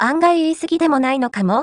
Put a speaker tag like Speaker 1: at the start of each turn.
Speaker 1: 案外言い過ぎでもないのかも。